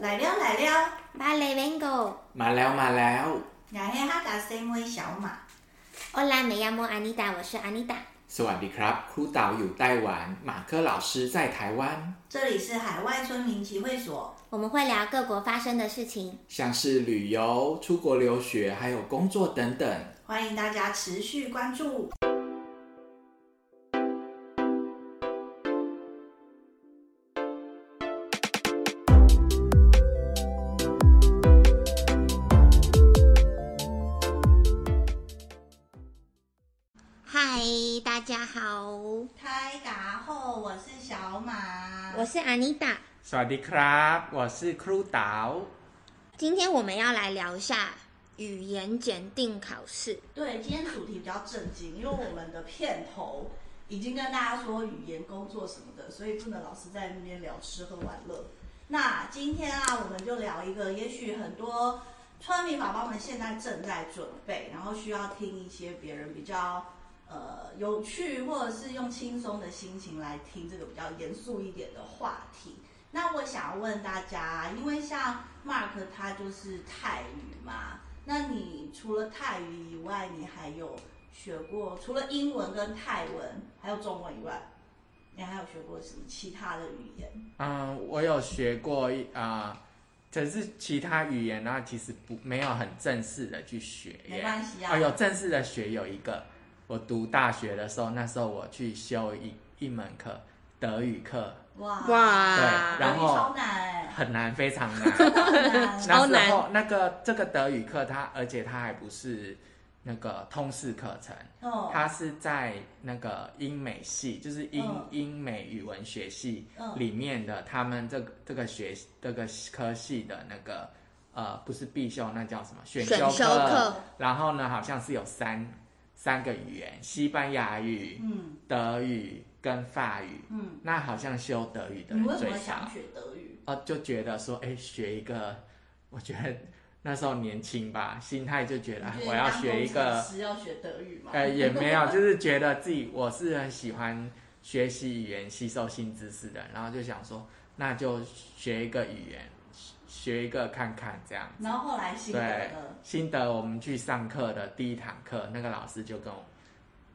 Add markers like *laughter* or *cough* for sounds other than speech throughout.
来了来了，马来 Vengo，马了马了，我是哈达声威小马。Hola, me llamo Anita，我是 Anita。สวัสดีครับ，ครู岛有台湾，马克老师在台湾。这里是海外村民集会所，我们会聊各国发生的事情，像是旅游、出国留学，还有工作等等。欢迎大家持续关注。 好，开打后，我是小马，我是 Anita。สวัสดีครับ，我是ครู岛。今天我们要来聊一下语言检定考试。对，今天主题比较正经，因为我们的片头已经跟大家说语言工作什么的，所以不能老是在那边聊吃喝玩乐。那今天啊，我们就聊一个，也许很多村民宝宝们现在正在准备，然后需要听一些别人比较。 呃，有趣或者是用轻松的心情来听这个比较严肃一点的话题。那我想要问大家，因为像 Mark 他就是泰语嘛，那你除了泰语以外，你还有学过除了英文跟泰文，还有中文以外，你还有学过什么其他的语言？嗯，我有学过啊，可、呃、是其他语言呢，其实不没有很正式的去学。没关系啊。哦，有正式的学有一个。我读大学的时候，那时候我去修一一门课，德语课。哇哇！对，然后超难，很难，非常难。*laughs* 超难。那时候那个这个德语课，它而且它还不是那个通识课程，哦，它是在那个英美系，就是英、哦、英美语文学系里面的，他们这个这个学这个科系的那个呃，不是必修，那叫什么选修课？选修课。然后呢，好像是有三。三个语言：西班牙语、嗯、德语跟法语。嗯，那好像修德语的人最少。你为什么想学德语？哦，就觉得说，哎，学一个，*laughs* 我觉得那时候年轻吧，心态就觉得我要学一个。是要学德语吗？呃，也没有，*laughs* 就是觉得自己我是很喜欢学习语言、吸收新知识的，然后就想说，那就学一个语言。学一个看看这样，然后后来心得对心得，我们去上课的第一堂课，那个老师就跟我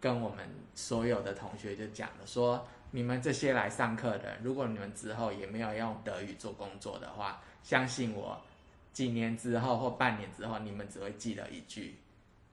跟我们所有的同学就讲了，说你们这些来上课的，如果你们之后也没有用德语做工作的话，相信我，几年之后或半年之后，你们只会记得一句，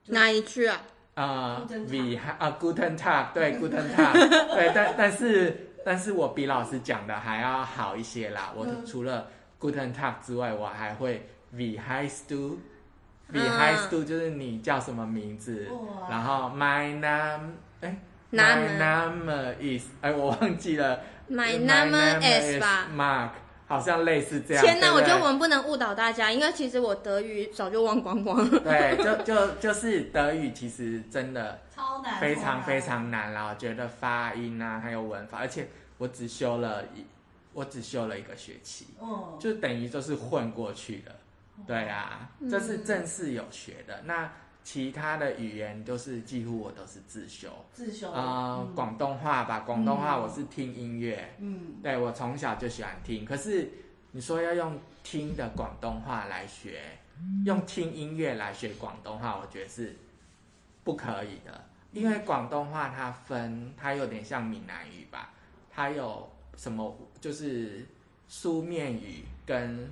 哪一句啊？啊、呃、，we 啊，Guten Tag，对，Guten Tag，*laughs* 对，但但是但是我比老师讲的还要好一些啦，我除了。Guten Tag 之外，我还会 Wie heißt du？Wie heißt du 就是你叫什么名字？然后 My name，哎，My name is，哎，我忘记了。My name is 吧？Mark，好像类似这样。天哪，我觉得我们不能误导大家，因为其实我德语早就忘光光了。*laughs* 对，就就就是德语，其实真的超难，非常非常难啦。我觉得发音啊，还有文法，而且我只修了一。我只修了一个学期，哦，就等于就是混过去的，对啊，这是正式有学的。那其他的语言都是几乎我都是自修，自修。啊，广东话吧，广东话我是听音乐，嗯，对，我从小就喜欢听。可是你说要用听的广东话来学，用听音乐来学广东话，我觉得是不可以的，因为广东话它分，它有点像闽南语吧，它有。什么就是书面语跟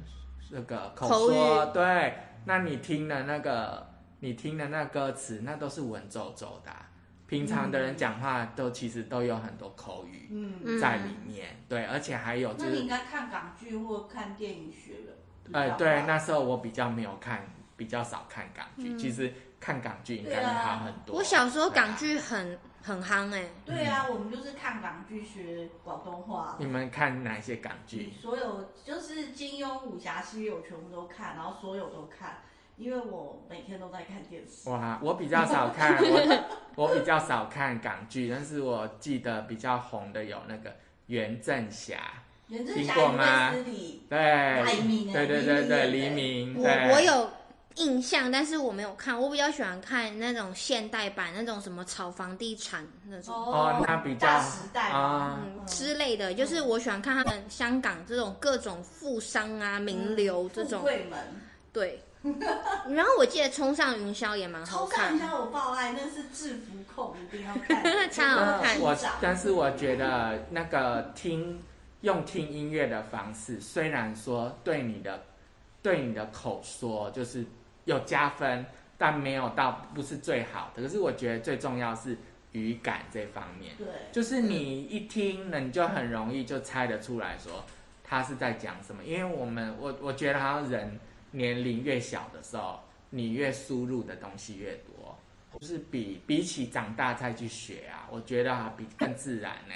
那个口说，口对，那你听的那个，你听的那歌词，那都是文绉绉的啊。平常的人讲话都其实都有很多口语嗯在里面，嗯，对，而且还有就是，那你应该看港剧或看电影学的。哎，对，那时候我比较没有看，比较少看港剧，嗯，其实看港剧应该会好很多。我小时候港剧很。很夯哎、欸，对啊，我们就是看港剧学广东话。你们看哪些港剧？所有就是金庸武侠系列我全部都看，然后所有都看，因为我每天都在看电视。哇，我比较少看，*laughs* 我我比较少看港剧，但是我记得比较红的有那个袁振霞，袁振霞听过吗？对，对对对对，黎明。我我有印象，但是我没有看。我比较喜欢看那种现代版，那种什么炒房地产那种哦，那比较大时代啊、嗯之类的，就是我喜欢看他们香港这种各种富商啊、名流这种。富贵门。对。然后我记得《冲上云霄》也蛮好看。冲上云霄我爆爱，那是制服控，一定要看。*laughs* 超好看。我但是我觉得那个听用听音乐的方式，虽然说对你的对你的口说就是有加分，但没有到不是最好的。可是我觉得最重要是语感这方面。对。就是你一听呢，你就很容易就猜得出来说他是在讲什么，因为我们我我觉得好像人。年龄越小的时候，你越输入的东西越多，就是比比起长大再去学啊，我觉得啊比更自然呢。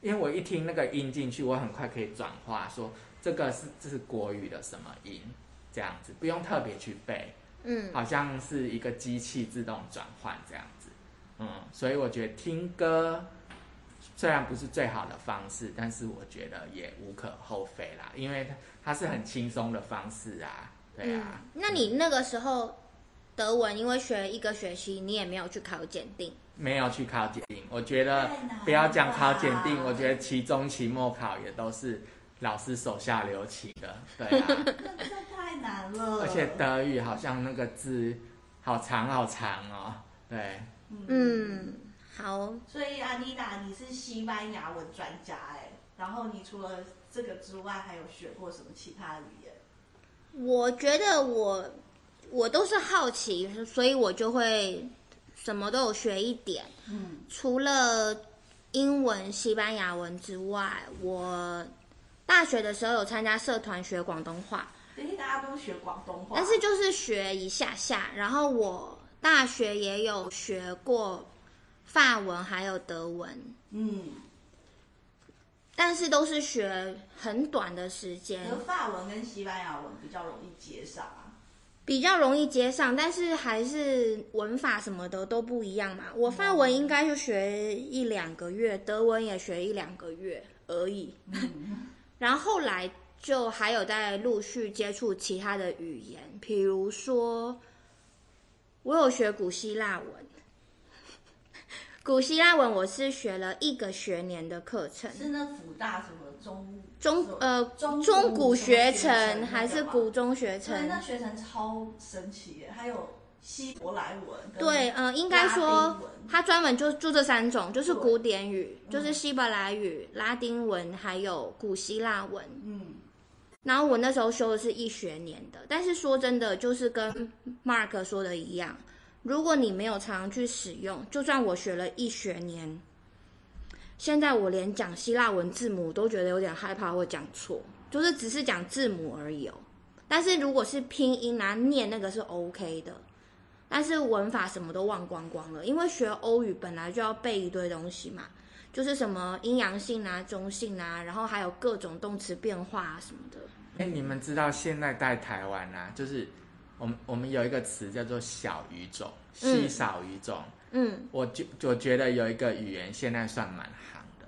因为我一听那个音进去，我很快可以转化，说这个是这是国语的什么音，这样子不用特别去背，嗯，好像是一个机器自动转换这样子，嗯，所以我觉得听歌虽然不是最好的方式，但是我觉得也无可厚非啦，因为它它是很轻松的方式啊。对啊，嗯，那你那个时候德文，因为学了一个学期，你也没有去考检定？没有去考检定，我觉得不要讲考检定，我觉得期中、期末考也都是老师手下留情的。对啊，*laughs* 难了。而且德语好像那个字好长好长哦。对，嗯，好。所以安妮达，你是西班牙文专家哎，然后你除了这个之外，还有学过什么其他语言？我觉得我我都是好奇，所以我就会什么都有学一点。嗯，除了英文、西班牙文之外，我大学的时候有参加社团学广东话。所以大家都学广东话，但是就是学一下下。然后我大学也有学过法文，还有德文。嗯。但是都是学很短的时间。法文跟西班牙文比较容易接上啊，比较容易接上，但是还是文法什么的都不一样嘛。我法文应该就学一两个月，德文也学一两个月而已。嗯、然后后来就还有在陆续接触其他的语言，比如说我有学古希腊文。*laughs* 古希腊文我是学了一个学年的课程，是那辅大什么中中呃中中古学程还是古中学程？对，那学程超神奇耶！还有希伯来文，对，呃，应该说它专门就就这三种，就是古典语，就是希伯来语、拉丁文还有古希腊文。嗯，然后我那时候修的是一学年的，但是说真的，就是跟 Mark 说的一样。如果你没有常常去使用，就算我学了一学年，现在我连讲希腊文字母都觉得有点害怕会讲错，就是只是讲字母而已哦。但是如果是拼音啊，念那个是 OK 的，但是文法什么都忘光光了，因为学欧语本来就要背一堆东西嘛，就是什么阴阳性啊、中性啊，然后还有各种动词变化啊什么的。哎，你们知道现在在台湾啊，就是。我们我们有一个词叫做小语种，稀少语种。嗯，我就我觉得有一个语言现在算蛮行的，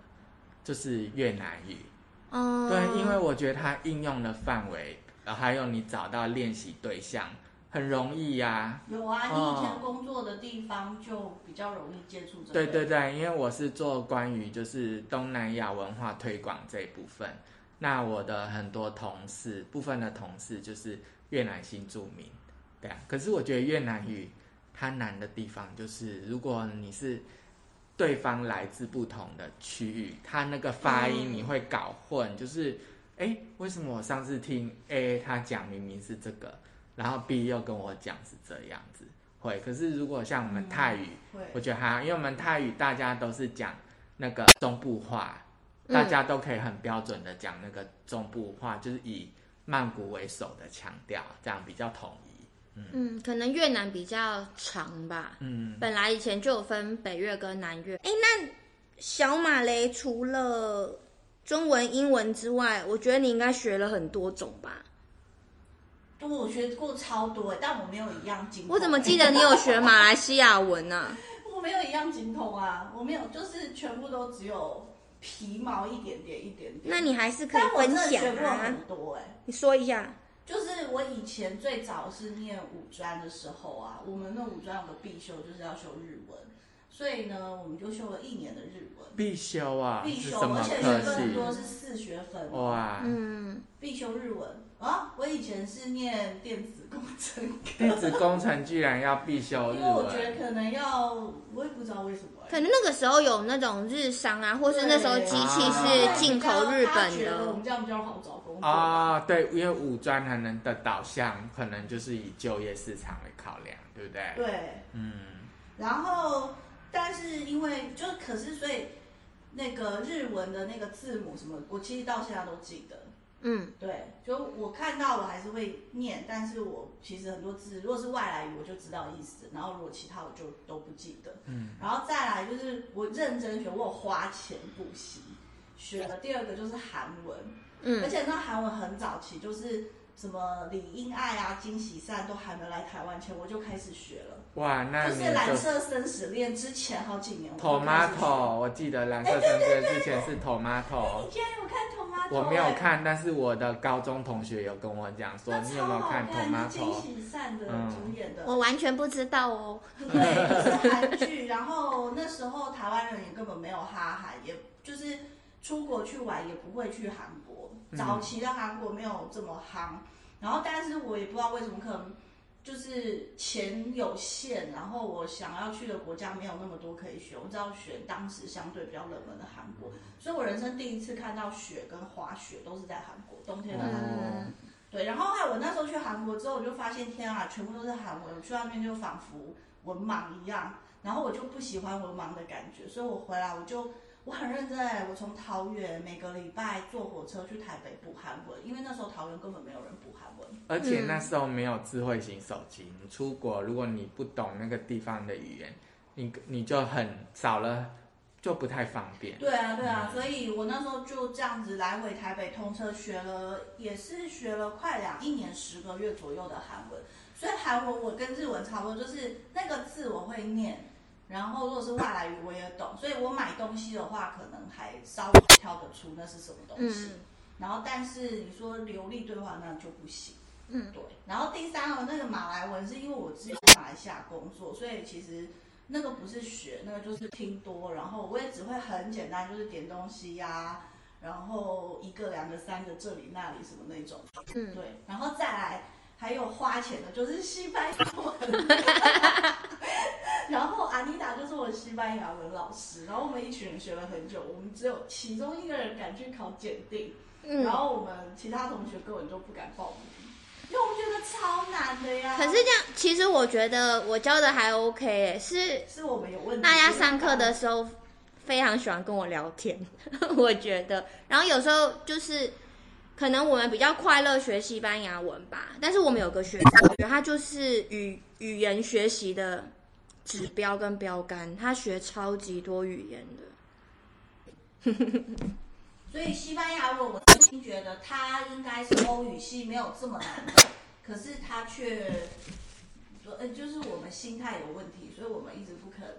就是越南语。哦，对，因为我觉得它应用的范围，然后还有你找到练习对象很容易呀、啊。有啊，你以前工作的地方就比较容易接触这个。对对对，因为我是做关于就是东南亚文化推广这一部分，那我的很多同事，部分的同事就是越南新住民。对啊，可是我觉得越南语它难的地方就是，如果你是对方来自不同的区域，他那个发音你会搞混，就是哎，为什么我上次听 A 他讲明明是这个，然后 B 又跟我讲是这样子，会。可是如果像我们泰语，我觉得还，因为我们泰语大家都是讲那个中部话，大家都可以很标准的讲那个中部话，就是以曼谷为首的强调，这样比较统一。嗯，可能越南比较长吧。嗯，本来以前就有分北越跟南越。哎，那小马雷除了中文、英文之外，我觉得你应该学了很多种吧？对，我学过超多，但我没有一样精通。我怎么记得你有学马来西亚文呢？啊？*laughs* 我没有一样精通啊，我没有，就是全部都只有皮毛一点点、一点点。那你还是可以分享啊。很多哎，你说一下。就是我以前最早是念五专的时候啊，我们那五专有个必修就是要修日文，所以呢，我们就修了一年的日文。必修啊？必修，而且学分很多，是四学分。哇，嗯，必修日文啊！我以前是念电子工程，电子工程居然要必修日文，因为我觉得可能要，我也不知道为什么。可能那个时候有那种日商啊，或是那时候机器是进口日本的。我们这样比较好找工作啊。对，因为五专可能的导向可能就是以就业市场为考量，对不对？对，嗯。然后，但是因为就可是所以那个日文的那个字母什么，我其实到现在都记得。嗯，对，就我看到我还是会念，但是我其实很多字，如果是外来语，我就知道意思，然后如果其他我就都不记得。嗯，然后再来就是我认真学，我有花钱补习学的。第二个就是韩文，嗯，而且那韩文很早期，就是什么李英爱啊、金喜善都还没来台湾前，我就开始学了。哇，那就是蓝色生死恋之前好几年。Tomato，我记得蓝色生死恋之前是 Tomato。你竟然有看 Tomato？我没有看，但是我的高中同学有跟我讲说，你有没有看 Tomato？金喜善的主演的。我完全不知道哦。对，就是韩剧。然后那时候台湾人也根本没有哈韩，也就是出国去玩也不会去韩国。早期的韩国没有这么夯。然后，但是我也不知道为什么可能。就是钱有限，然后我想要去的国家没有那么多可以选，我只要选当时相对比较冷门的韩国，所以我人生第一次看到雪跟滑雪都是在韩国，冬天的韩国。嗯、对，然后还有我那时候去韩国之后，我就发现天啊，全部都是韩文，我去外面就仿佛文盲一样，然后我就不喜欢文盲的感觉，所以我回来我就。我很认真哎，我从桃园每个礼拜坐火车去台北补韩文，因为那时候桃园根本没有人补韩文，而且那时候没有智慧型手机，你出国如果你不懂那个地方的语言，你你就很少了，就不太方便。对啊对啊，所以我那时候就这样子来回台北通车学了，也是学了快两一年十个月左右的韩文，所以韩文我跟日文差不多，就是那个字我会念。然后，如果是外来语，我也懂，所以我买东西的话，可能还稍微挑得出那是什么东西。嗯、然后，但是你说流利对话，那就不行。嗯，对。然后第三个那个马来文，是因为我之前马来西亚工作，所以其实那个不是学，那个就是听多。然后我也只会很简单，就是点东西呀、啊，然后一个、两个、三个，这里那里什么那种。嗯，对。然后再来还有花钱的，就是西班牙文。*laughs* 然后阿妮达就是我的西班牙文老师，然后我们一群人学了很久，我们只有其中一个人敢去考检定，嗯、然后我们其他同学根本就不敢报名，因为我们觉得超难的呀。可是这样，其实我觉得我教的还 OK，是是我们有问题。大家上课的时候非常喜欢跟我聊天，*laughs* 我觉得，然后有时候就是可能我们比较快乐学西班牙文吧，但是我们有个学生，我觉得他就是语语言学习的。指标跟标杆，他学超级多语言的，*laughs* 所以西班牙文我真心觉得他应该是欧语系没有这么难的，可是他却，呃，就是我们心态有问题，所以我们一直不肯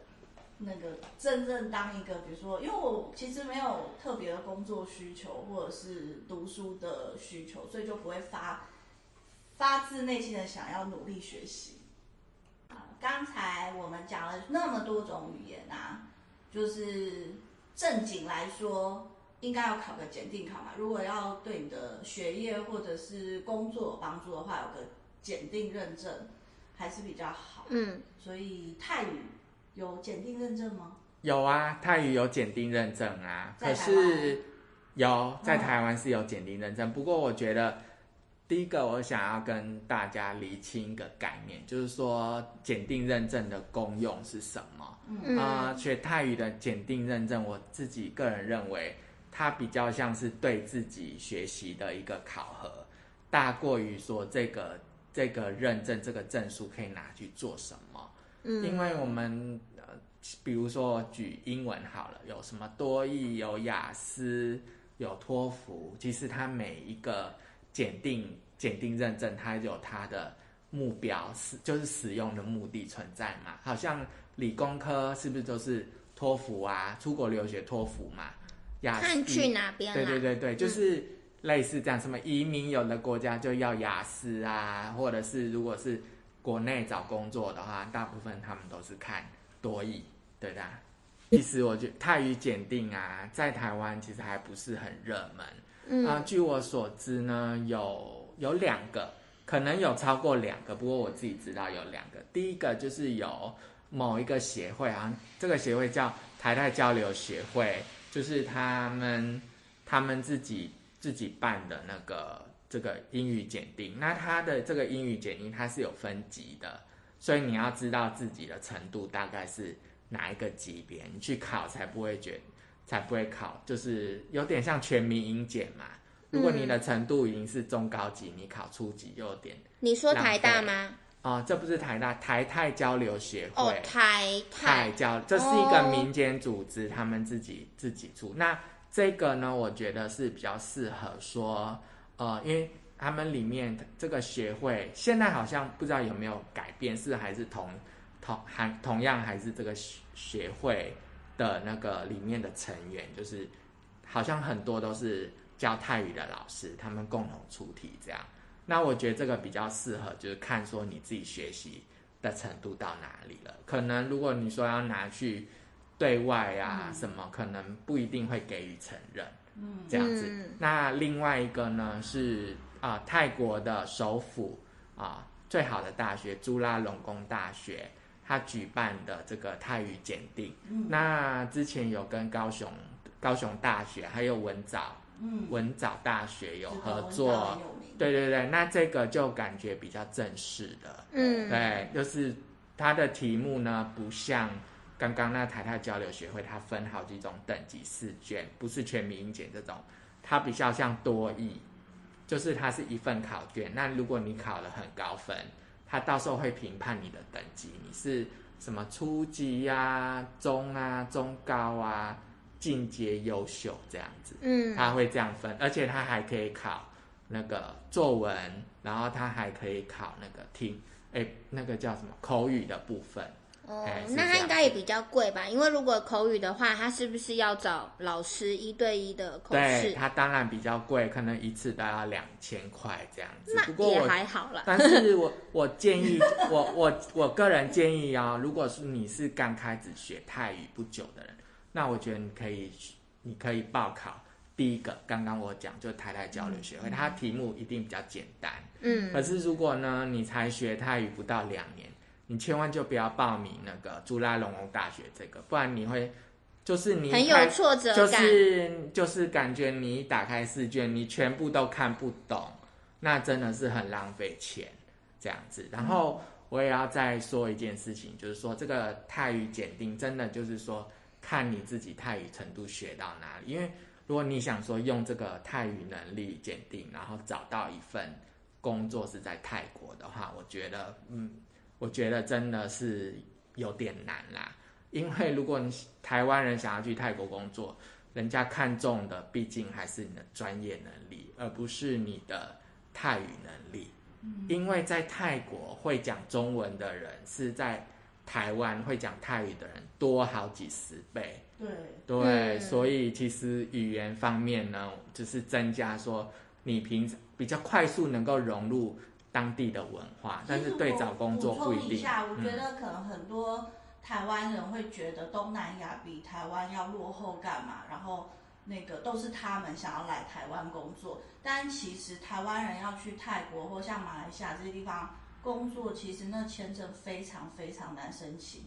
那个真正当一个，比如说，因为我其实没有特别的工作需求或者是读书的需求，所以就不会发发自内心的想要努力学习。刚才我们讲了那么多种语言啊，就是正经来说，应该要考个检定考嘛。如果要对你的学业或者是工作有帮助的话，有个检定认证还是比较好。嗯，所以泰语有检定认证吗？有啊，泰语有检定认证啊。可是有在台湾是有检定认证，嗯、不过我觉得。第一个，我想要跟大家厘清一个概念，就是说检定认证的功用是什么？嗯啊、呃，学泰语的检定认证，我自己个人认为，它比较像是对自己学习的一个考核，大过于说这个这个认证这个证书可以拿去做什么。嗯，因为我们呃，比如说举英文好了，有什么多益、有雅思、有托福，其实它每一个检定。检定认证，它有它的目标，是就是使用的目的存在嘛？好像理工科是不是都是托福啊？出国留学托福嘛？雅思，看去哪边？对对对对，就是类似这样，什么移民有的国家就要雅思啊，或者是如果是国内找工作的话，大部分他们都是看多益，对的。其实我觉得泰语检定啊，在台湾其实还不是很热门。嗯，啊，据我所知呢，有有两个，可能有超过两个，不过我自己知道有两个。第一个就是有某一个协会啊，这个协会叫台泰交流协会，就是他们他们自己自己办的那个这个英语检定。那他的这个英语检定它是有分级的，所以你要知道自己的程度大概是。哪一个级别你去考才不会觉，才不会考，就是有点像全民英检嘛。如果你的程度已经是中高级，嗯、你考初级又有点。你说台大吗？哦，这不是台大，台泰交流协会。哦，台泰交，这是一个民间组织，他们自己自己出。那这个呢，我觉得是比较适合说，呃，因为他们里面这个协会现在好像不知道有没有改变，是还是同。同还同样还是这个协会的那个里面的成员，就是好像很多都是教泰语的老师，他们共同出题这样。那我觉得这个比较适合，就是看说你自己学习的程度到哪里了。可能如果你说要拿去对外啊什么，可能不一定会给予承认。嗯，这样子。那另外一个呢是啊、呃，泰国的首府啊、呃，最好的大学朱拉隆功大学。他举办的这个泰语检定，嗯、那之前有跟高雄高雄大学还有文藻，嗯、文藻大学有合作，对对对，那这个就感觉比较正式的，嗯，对，就是它的题目呢，不像刚刚那台泰交流学会，它分好几种等级试卷，不是全民英检这种，它比较像多益，就是它是一份考卷，那如果你考了很高分。它到时候会评判你的等级，你是什么初级呀、啊、中啊、中高啊、进阶优秀这样子。嗯，他会这样分，而且他还可以考那个作文，然后他还可以考那个听，哎，那个叫什么口语的部分。哦，那他应该也比较贵吧？因为如果口语的话，他是不是要找老师一对一的口试？对，他当然比较贵，可能一次都要两千块这样子。那不过我也还好啦。但是我我建议，我我我个人建议啊，如果是你是刚开始学泰语不久的人，那我觉得你可以你可以报考第一个，刚刚我讲就台台交流学会，它题目一定比较简单。嗯。可是如果呢，你才学泰语不到两年。你千万就不要报名那个朱拉隆功大学这个，不然你会，就是你很有挫折感，就是就是感觉你一打开试卷，你全部都看不懂，那真的是很浪费钱这样子。然后我也要再说一件事情，就是说这个泰语检定真的就是说看你自己泰语程度学到哪里，因为如果你想说用这个泰语能力鉴定，然后找到一份工作是在泰国的话，我觉得嗯。我觉得真的是有点难啦，因为如果你台湾人想要去泰国工作，人家看重的毕竟还是你的专业能力，而不是你的泰语能力。因为在泰国会讲中文的人是在台湾会讲泰语的人多好几十倍。对对，所以其实语言方面呢，就是增加说你平常比较快速能够融入。当地的文化，但是对找工作不一定。一下，我觉得可能很多台湾人会觉得东南亚比台湾要落后干嘛？然后那个都是他们想要来台湾工作，但其实台湾人要去泰国或像马来西亚这些地方工作，其实那签证非常非常难申请。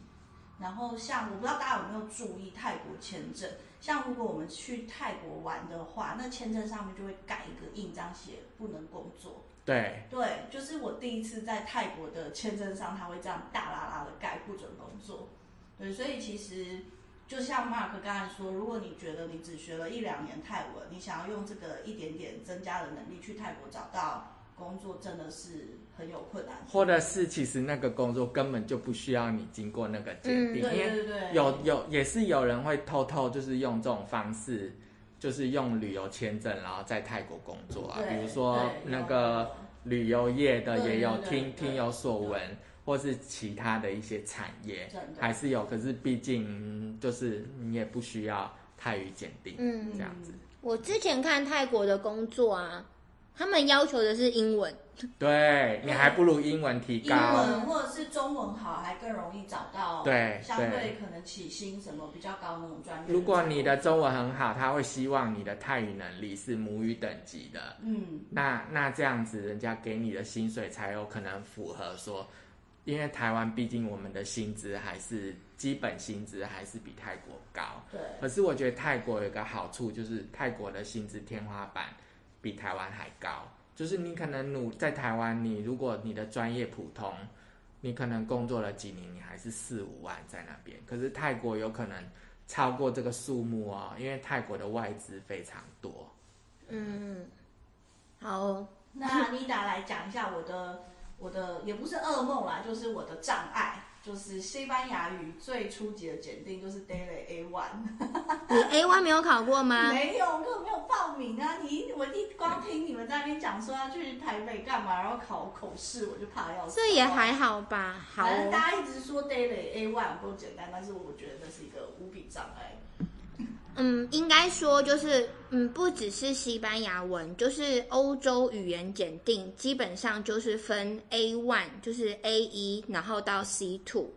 然后像我不知道大家有没有注意泰国签证，像如果我们去泰国玩的话，那签证上面就会盖一个印章，写不能工作。对对，就是我第一次在泰国的签证上，他会这样大拉拉的盖不准工作。对，所以其实就像 Mark 刚才说，如果你觉得你只学了一两年泰文，你想要用这个一点点增加的能力去泰国找到工作，真的是很有困难。或者是其实那个工作根本就不需要你经过那个鉴定，嗯、对对对，有有也是有人会偷偷就是用这种方式。就是用旅游签证，然后在泰国工作啊，比如说那个旅游业的也有听听有所闻，或是其他的一些产业还是有，可是毕竟就是你也不需要泰语鉴定，嗯，这样子。我之前看泰国的工作啊，他们要求的是英文。对，你还不如英文提高，英文或者是中文好，还更容易找到。对，相对可能起薪什么比较高那种专业。如果你的中文很好，他会希望你的泰语能力是母语等级的。嗯，那那这样子，人家给你的薪水才有可能符合说，因为台湾毕竟我们的薪资还是基本薪资还是比泰国高。对。可是我觉得泰国有个好处，就是泰国的薪资天花板比台湾还高。就是你可能努在台湾，你如果你的专业普通，你可能工作了几年，你还是四五万在那边。可是泰国有可能超过这个数目哦，因为泰国的外资非常多。嗯，好，那妮达来讲一下我的我的也不是噩梦啦，就是我的障碍。就是西班牙语最初级的检定就是 Daily A One，你 A One 没有考过吗？没有，我根本没有报名啊！你我一光听你们在那边讲说要去台北干嘛，然后考口试，我就怕要死。这也还好吧，好。反正大家一直说 Daily A One 够简单，但是我觉得那是一个无比障碍。嗯，应该说就是，嗯，不只是西班牙文，就是欧洲语言检定，基本上就是分 A one，就是 A 一，然后到 C two，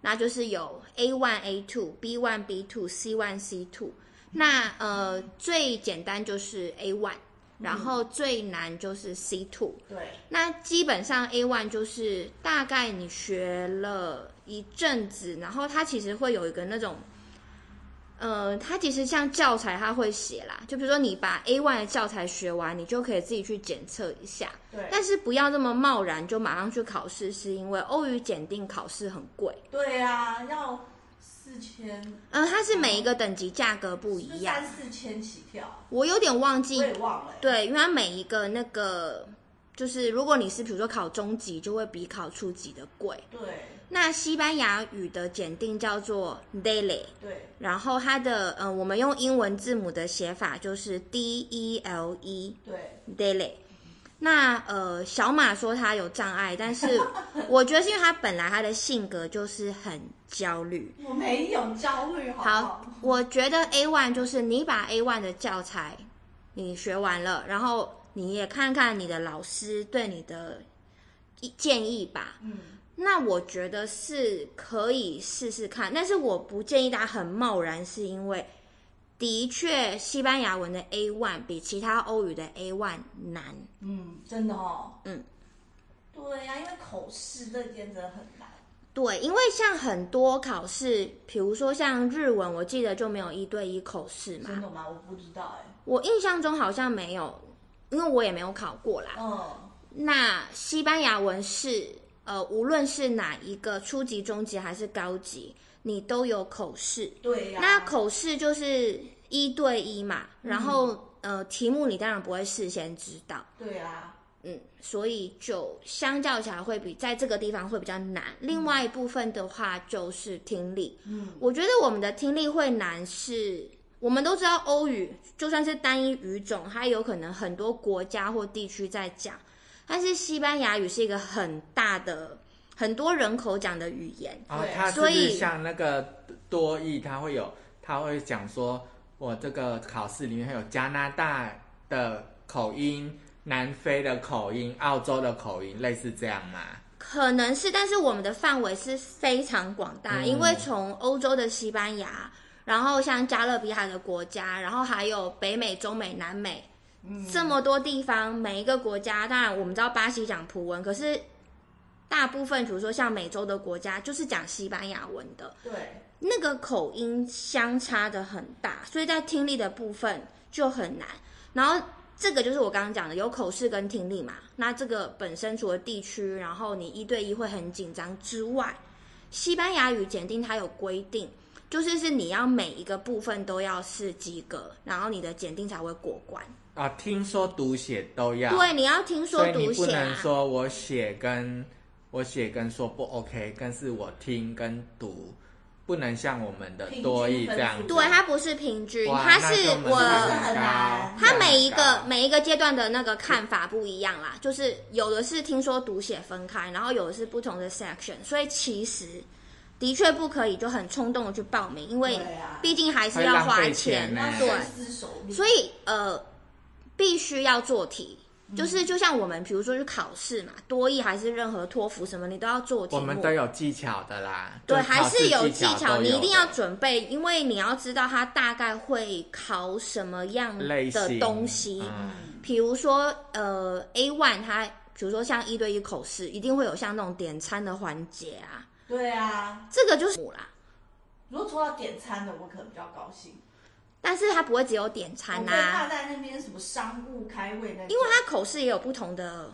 那就是有 A one A two B one B two C one C two。那呃，最简单就是 A one，然后最难就是 C two。对。那基本上 A one 就是大概你学了一阵子，然后它其实会有一个那种。呃，它其实像教材，它会写啦。就比如说，你把 A1 的教材学完，你就可以自己去检测一下。对。但是不要这么贸然就马上去考试，是因为欧语检定考试很贵。对啊，要四千。嗯，它是每一个等级价格不一样。三四千起跳。我有点忘记。我也忘了。对，因为它每一个那个，就是如果你是比如说考中级，就会比考初级的贵。对。那西班牙语的检定叫做 daily，对，然后它的呃，我们用英文字母的写法就是 D E L E，对，daily。那呃，小马说他有障碍，但是 *laughs* 我觉得是因为他本来他的性格就是很焦虑。我没有焦虑，好，好。好，我觉得 A one 就是你把 A one 的教材你学完了，然后你也看看你的老师对你的建议吧。嗯。那我觉得是可以试试看，但是我不建议大家很贸然，是因为的确西班牙文的 A one 比其他欧语的 A one 难。嗯，真的哦。嗯，对呀、啊，因为口试这件真的很难。对，因为像很多考试，比如说像日文，我记得就没有一对一口试嘛。真的吗？我不知道哎。我印象中好像没有，因为我也没有考过啦。嗯。那西班牙文是。呃，无论是哪一个初级、中级还是高级，你都有口试。对呀、啊。那口试就是一对一嘛，嗯、然后呃，题目你当然不会事先知道。对啊。嗯，所以就相较起来会比在这个地方会比较难。嗯、另外一部分的话就是听力。嗯。我觉得我们的听力会难，是我们都知道欧语就算是单一语种，它有可能很多国家或地区在讲。但是西班牙语是一个很大的、很多人口讲的语言，哦，它是不是像那个多义，它会有，它会讲说，我这个考试里面还有加拿大的口音、南非的口音、澳洲的口音，类似这样吗？可能是，但是我们的范围是非常广大，嗯、因为从欧洲的西班牙，然后像加勒比海的国家，然后还有北美、中美、南美。这么多地方，每一个国家，当然我们知道巴西讲葡文，可是大部分，比如说像美洲的国家，就是讲西班牙文的。对，那个口音相差的很大，所以在听力的部分就很难。然后这个就是我刚刚讲的，有口试跟听力嘛。那这个本身除了地区，然后你一对一会很紧张之外，西班牙语检定它有规定，就是是你要每一个部分都要是及格，然后你的检定才会过关。啊，听说读写都要。对，你要听说读写啊。所以你不能说我写跟我写跟说不 OK，但是我听跟读不能像我们的多益这样子。对，它不是平均，它是我，它每一个每一个阶段的那个看法不一样啦。就是有的是听说读写分开，然后有的是不同的 section，所以其实的确不可以就很冲动的去报名，因为毕竟还是要花钱，对，所以呃，必须要做题。就是就像我们，比如说去考试嘛，多益还是任何托福什么，你都要做题。我们都有技巧的啦。对，还是有技巧，你一定要准备，因为你要知道它大概会考什么样的东西。嗯，比如说呃，A one 它，比如说像一对一口试，一定会有像那种点餐的环节啊。对啊，这个就是啦。如果抽到点餐的，我可能比较高兴。但是它不会只有点餐呐、啊，他在那边什么商务开会那，因为它口试也有不同的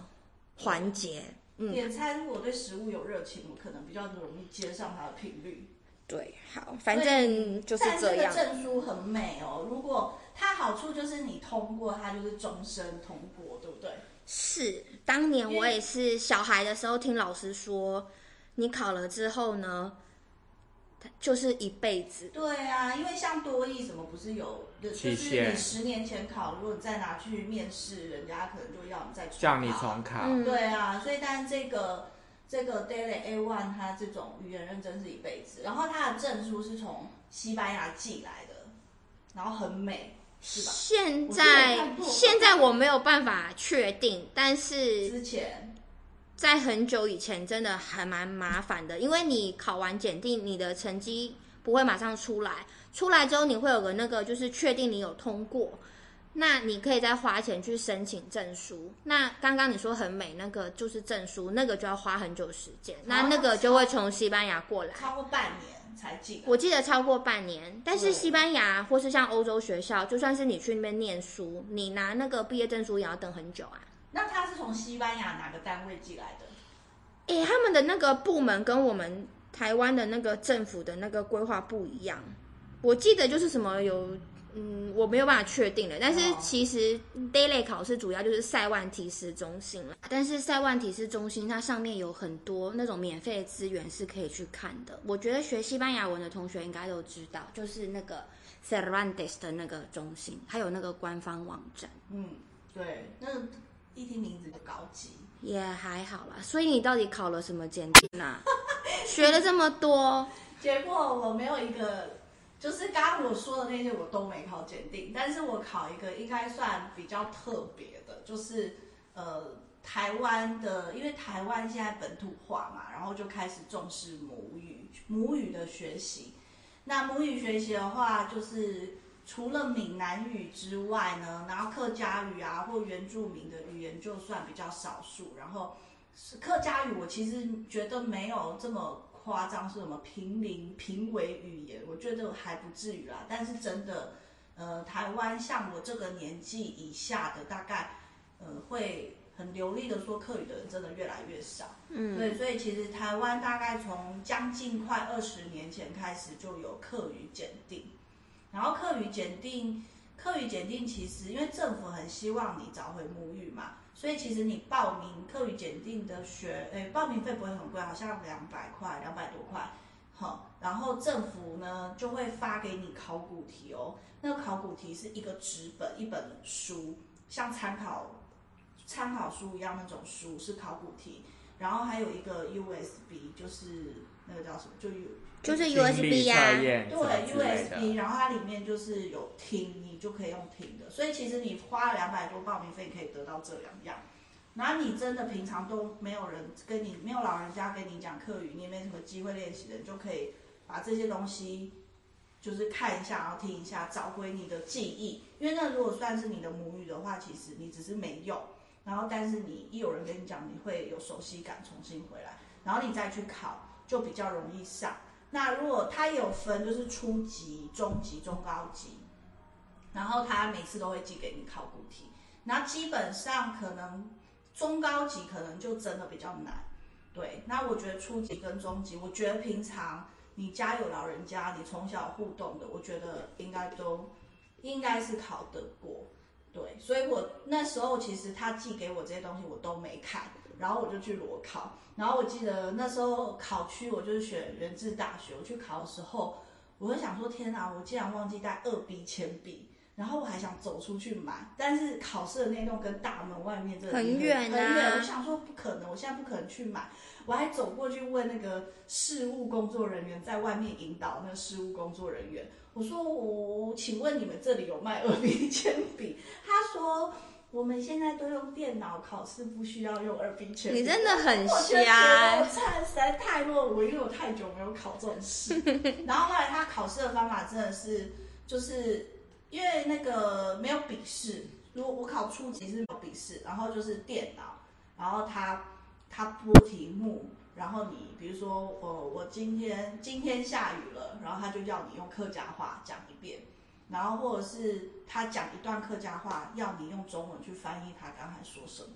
环节。嗯，点餐如果对食物有热情，我可能比较容易接上它的频率。对，好，反正就是这样。但这个证书很美哦，如果它好处就是你通过，它就是终身通过，对不对？是，当年我也是小孩的时候听老师说，你考了之后呢，就是一辈子。对啊，因为像多益什么不是有，就是你十年前考，如果你再拿去面试，人家可能就要你再重考。叫你重考。嗯、对啊，所以但这个这个 Daily A One 它这种语言认证是一辈子，然后它的证书是从西班牙寄来的，然后很美，是吧？现在现在我没有办法确定，但是之前。在很久以前，真的还蛮麻烦的，因为你考完检定，你的成绩不会马上出来，出来之后你会有个那个，就是确定你有通过，那你可以再花钱去申请证书。那刚刚你说很美，那个就是证书，那个就要花很久时间，那那个就会从西班牙过来，超过半年才进。我记得超过半年，但是西班牙或是像欧洲学校，就算是你去那边念书，你拿那个毕业证书也要等很久啊。那他是从西班牙哪个单位寄来的？诶、欸，他们的那个部门跟我们台湾的那个政府的那个规划不一样。我记得就是什么有，嗯，我没有办法确定了。但是其实 daily 考试主要就是塞万提斯中心了。但是塞万提斯中心它上面有很多那种免费的资源是可以去看的。我觉得学西班牙文的同学应该都知道，就是那个 Cervantes 的那个中心，还有那个官方网站。嗯，对，那个。一听名字就高级，也还好啦。所以你到底考了什么检定啊？*laughs* 学了这么多，结果我没有一个，就是刚刚我说的那些我都没考检定，但是我考一个应该算比较特别的，就是呃台湾的，因为台湾现在本土化嘛，然后就开始重视母语，母语的学习。那母语学习的话，就是。除了闽南语之外呢，然后客家语啊或原住民的语言就算比较少数。然后是客家语，我其实觉得没有这么夸张，是什么平林平尾语言，我觉得还不至于啦。但是真的，呃，台湾像我这个年纪以下的，大概呃会很流利的说客语的人，真的越来越少。嗯，对，所以其实台湾大概从将近快二十年前开始就有客语检定。然后课语检定，课语检定其实因为政府很希望你找回母语嘛，所以其实你报名课语检定的学，诶，报名费不会很贵，好像两百块，两百多块，好，然后政府呢就会发给你考古题哦，那个考古题是一个纸本，一本书，像参考参考书一样那种书是考古题，然后还有一个 USB，就是那个叫什么，就有。就是 USB 呀，对 USB，然后它里面就是有听，你就可以用听的。所以其实你花了两百多报名费，可以得到这两样。然后你真的平常都没有人跟你，没有老人家跟你讲课语，你也没什么机会练习的，你就可以把这些东西就是看一下，然后听一下，找回你的记忆。因为那如果算是你的母语的话，其实你只是没用。然后但是你一有人跟你讲，你会有熟悉感，重新回来，然后你再去考，就比较容易上。那如果它有分，就是初级、中级、中高级，然后它每次都会寄给你考古题。那基本上可能中高级可能就真的比较难，对。那我觉得初级跟中级，我觉得平常你家有老人家，你从小互动的，我觉得应该都应该是考得过，对。所以我那时候其实他寄给我这些东西，我都没看。然后我就去裸考，然后我记得那时候考区我就是选人智大学。我去考的时候，我就想说：天哪，我竟然忘记带二 B 铅笔。然后我还想走出去买，但是考试的那栋跟大门外面这很远啊，很远。我想说不可能，我现在不可能去买。我还走过去问那个事务工作人员，在外面引导那个事务工作人员，我说我请问你们这里有卖二 B *laughs* 铅笔？他说我们现在都用电脑考试，不需要用二 B 铅笔。你真的很瞎，实在太落伍，因为我太久没有考这种试。然后后来他考试的方法真的是就是。因为那个没有笔试，如果我考初级是没有笔试，然后就是电脑，然后他他播题目，然后你比如说，呃，我今天今天下雨了，然后他就要你用客家话讲一遍，然后或者是他讲一段客家话，要你用中文去翻译他刚才说什么，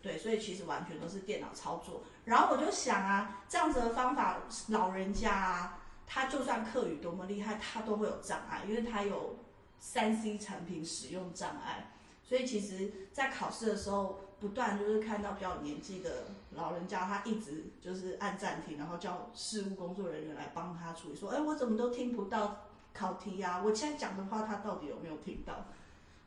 对，所以其实完全都是电脑操作。然后我就想啊，这样子的方法，老人家啊，他就算客语多么厉害，他都会有障碍，因为他有。三 C 产品使用障碍，所以其实，在考试的时候，不断就是看到比较年纪的老人家，他一直就是按暂停，然后叫事务工作人员来帮他处理，说：“哎，我怎么都听不到考题呀？我现在讲的话，他到底有没有听到？”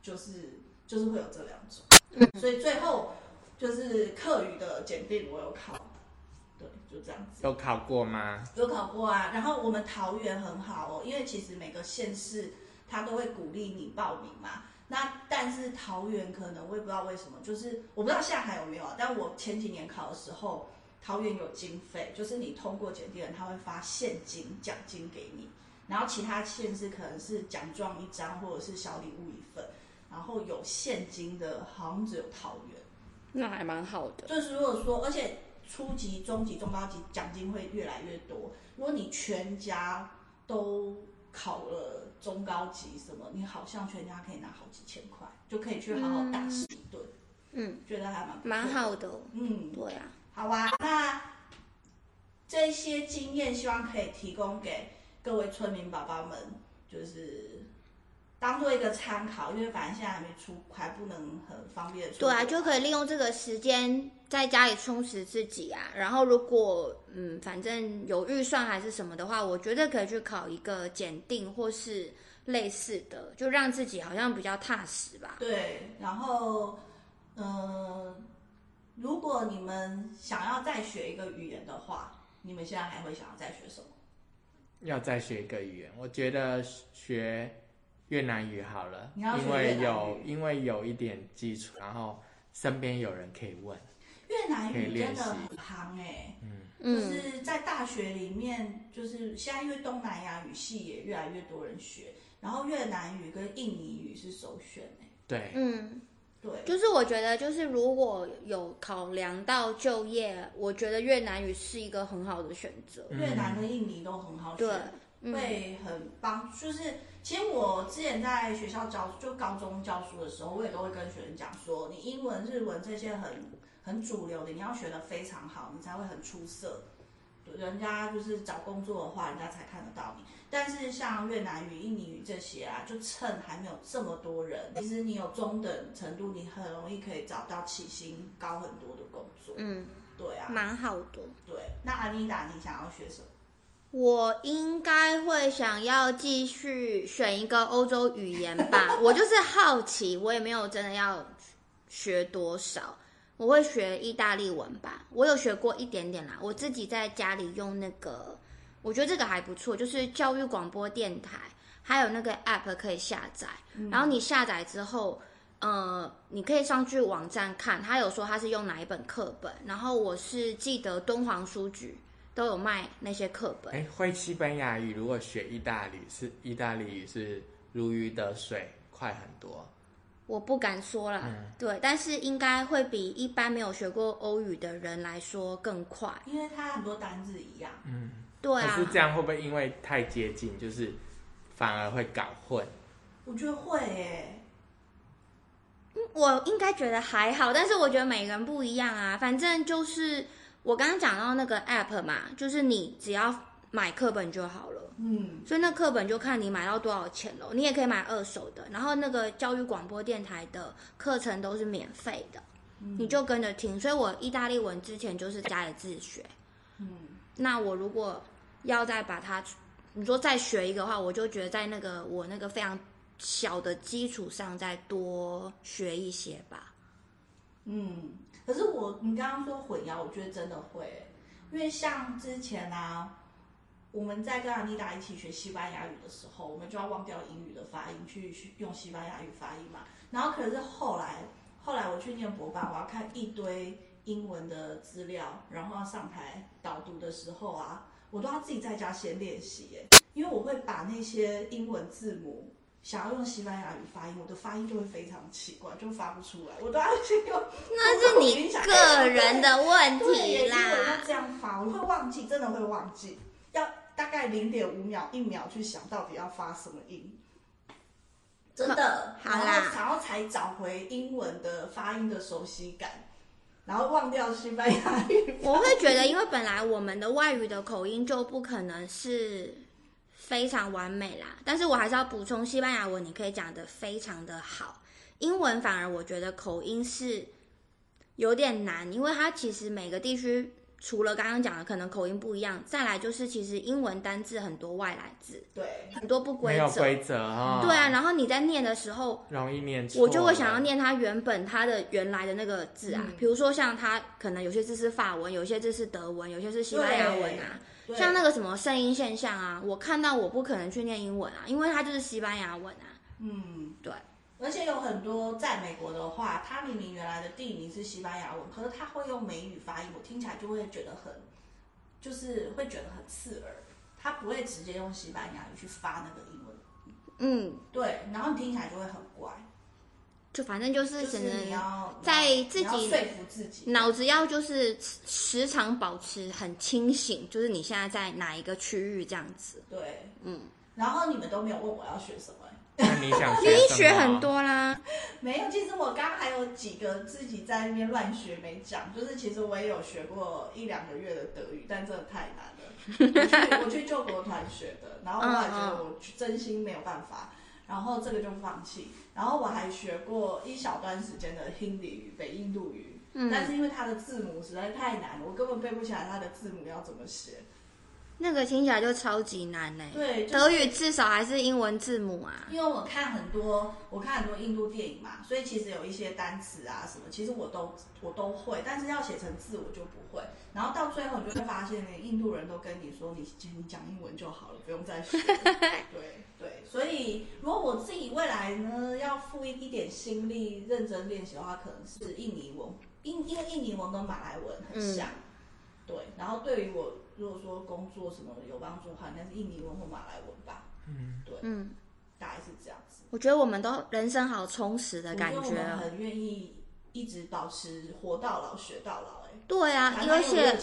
就是就是会有这两种，所以最后就是课语的检定我有考，对，就这样子。有考过吗？有考过啊。然后我们桃园很好哦，因为其实每个县市。他都会鼓励你报名嘛，那但是桃园可能我也不知道为什么，就是我不知道现在还有没有啊。但我前几年考的时候，桃园有经费，就是你通过检定人，他会发现金奖金给你，然后其他县市可能是奖状一张或者是小礼物一份，然后有现金的，好像只有桃园。那还蛮好的。就是如果说，而且初级、中级、中高级奖金会越来越多，如果你全家都考了。中高级什么，你好像全家可以拿好几千块，就可以去好好大吃一顿。嗯，觉得还蛮蛮好的。嗯，对啊。好吧，那这些经验希望可以提供给各位村民宝宝们，就是当做一个参考，因为反正现在还没出，还不能很方便出。对啊，就可以利用这个时间在家里充实自己啊。然后如果嗯，反正有预算还是什么的话，我觉得可以去考一个检定或是类似的，就让自己好像比较踏实吧。对，然后嗯、呃，如果你们想要再学一个语言的话，你们现在还会想要再学什么？要再学一个语言，我觉得学越南语好了，你要因为有因为有一点基础，然后身边有人可以问。越南语真的很夯哎、欸，嗯，就是在大学里面，就是现在因为东南亚语系也越来越多人学，然后越南语跟印尼语是首选哎、欸，对，嗯，对，就是我觉得就是如果有考量到就业，我觉得越南语是一个很好的选择，嗯、越南跟印尼都很好选，会很帮，就是其实我之前在学校教就高中教书的时候，我也都会跟学生讲说，你英文、日文这些很。很主流的，你要学的非常好，你才会很出色。人家就是找工作的话，人家才看得到你。但是像越南语、印尼语这些啊，就趁还没有这么多人，其实你有中等程度，你很容易可以找到起薪高很多的工作。嗯，对啊，蛮好的。对，那阿妮达，你想要学什么？我应该会想要继续选一个欧洲语言吧。*laughs* 我就是好奇，我也没有真的要学多少。我会学意大利文吧，我有学过一点点啦。我自己在家里用那个，我觉得这个还不错，就是教育广播电台，还有那个 app 可以下载。嗯、然后你下载之后，呃，你可以上去网站看，他有说他是用哪一本课本。然后我是记得敦煌书局都有卖那些课本。哎，会西班牙语，如果学意大利是意大利语是如鱼得水，快很多。我不敢说啦，嗯、对，但是应该会比一般没有学过欧语的人来说更快，因为它很多单字一样。嗯，对啊。可是这样会不会因为太接近，就是反而会搞混？我觉得会诶、欸。我应该觉得还好，但是我觉得每个人不一样啊。反正就是我刚刚讲到那个 app 嘛，就是你只要买课本就好了。嗯，所以那课本就看你买到多少钱咯，你也可以买二手的。然后那个教育广播电台的课程都是免费的，嗯、你就跟着听。所以我意大利文之前就是家里自学。嗯，那我如果要再把它，你说再学一个的话，我就觉得在那个我那个非常小的基础上再多学一些吧。嗯，可是我你刚刚说混淆，我觉得真的会，因为像之前啊，我们在跟阿妮达一起学西班牙语的时候，我们就要忘掉英语的发音，去用西班牙语发音嘛。然后可是后来，后来我去念博班，我要看一堆英文的资料，然后要上台导读的时候啊，我都要自己在家先练习，因为我会把那些英文字母。想要用西班牙语发音，我的发音就会非常奇怪，就发不出来。我都要先用。那是你个人的问题啦。对，要这样发，我会忘记，真的会忘记。要大概零点五秒、一秒去想到底要发什么音。真的，好啦，然后才找回英文的发音的熟悉感，然后忘掉西班牙语。我会觉得，因为本来我们的外语的口音就不可能是。非常完美啦，但是我还是要补充，西班牙文你可以讲的非常的好，英文反而我觉得口音是有点难，因为它其实每个地区除了刚刚讲的可能口音不一样，再来就是其实英文单字很多外来字，对，很多不规则，没有规则啊，对啊，然后你在念的时候容易念错，我就会想要念它原本它的原来的那个字啊，比、嗯、如说像它可能有些字是法文，有些字是德文，有些是西班牙文啊。像那个什么声音现象啊，我看到我不可能去念英文啊，因为它就是西班牙文啊。嗯，对。而且有很多在美国的话，它明明原来的地名是西班牙文，可是它会用美语发音，我听起来就会觉得很，就是会觉得很刺耳。它不会直接用西班牙语去发那个英文。嗯，对。然后你听起来就会很怪。就反正就是只能在自己说服自己，脑子要就是时常保持很清醒，就是你现在在哪一个区域这样子。对，嗯。然后你们都没有问我要学什么？那你想 *laughs* 学什么？你学很多啦。*laughs* 没有，其实我刚刚还有几个自己在那边乱学没讲，就是其实我也有学过一两个月的德语，但真的太难了。我去我去救国团学的，然后我后来觉得 *laughs* 我真心没有办法。然后这个就放弃，然后我还学过一小段时间的 Hindi 语、北印度语，嗯，但是因为它的字母实在太难，我根本背不起来它的字母要怎么写。那个听起来就超级难呢。对，就是，德语至少还是英文字母啊。因为我看很多，我看很多印度电影嘛，所以其实有一些单词啊什么，其实我都我都会，但是要写成字我就不会。然后到最后你就会发现，连印度人都跟你说，你你讲英文就好了，不用再学。*laughs* 对对，所以如果我自己未来呢要付一一点心力认真练习的话，可能是印尼文，因因为印尼文跟马来文很像。嗯、对，然后对于我。如果说工作什么有帮助的话，应该是印尼文或马来文吧。嗯，对，嗯，大概是这样子。我觉得我们都人生好充实的感觉，我们很愿意一直保持活到老学到老。哎，对啊，而且。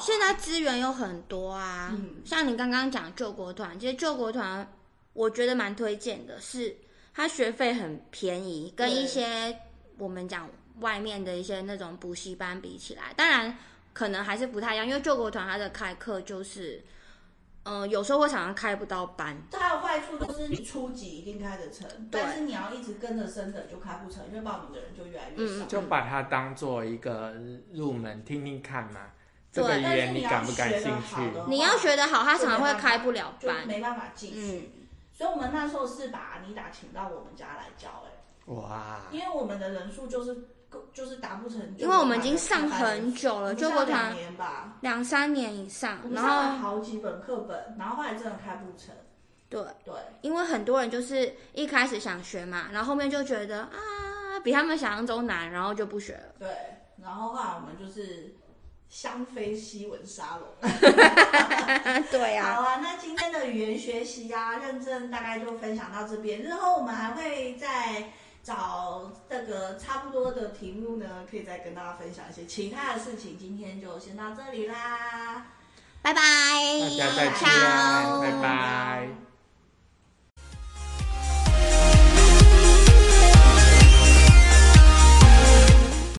现在资源有很多啊，嗯，像你刚刚讲救国团，其实救国团我觉得蛮推荐的，是它学费很便宜，跟一些我们讲外面的一些那种补习班比起来，当然。可能还是不太一样，因为救国团它的开课就是，嗯、呃，有时候会常常开不到班。它有坏处就是你初级一定开得成，但是你要一直跟着升等就开不成，因为报名的人就越来越少。就把它当做一个入门听听看嘛。对，这个语言你感不感兴趣？你要学得好，他常常会开不了班，没办法继续、嗯。所以我们那时候是把阿妮达请到我们家来教、欸，哎，哇，因为我们的人数就是。就是达不成，因为我们已经上很久了，救国团两年吧，两三年以上，然后好几本课本，然后后来真的开不成。对对，因为很多人就是一开始想学嘛，然后后面就觉得啊，比他们想象中难，然后就不学了。对，然后后来我们就是香妃西文沙龙。*laughs* 对呀、啊。好啊，那今天的语言学习啊，认证大概就分享到这边，日后我们还会再。找这个差不多的题目呢，可以再跟大家分享一些其他的事情。今天就先到这里啦，拜拜，大家再见，拜拜。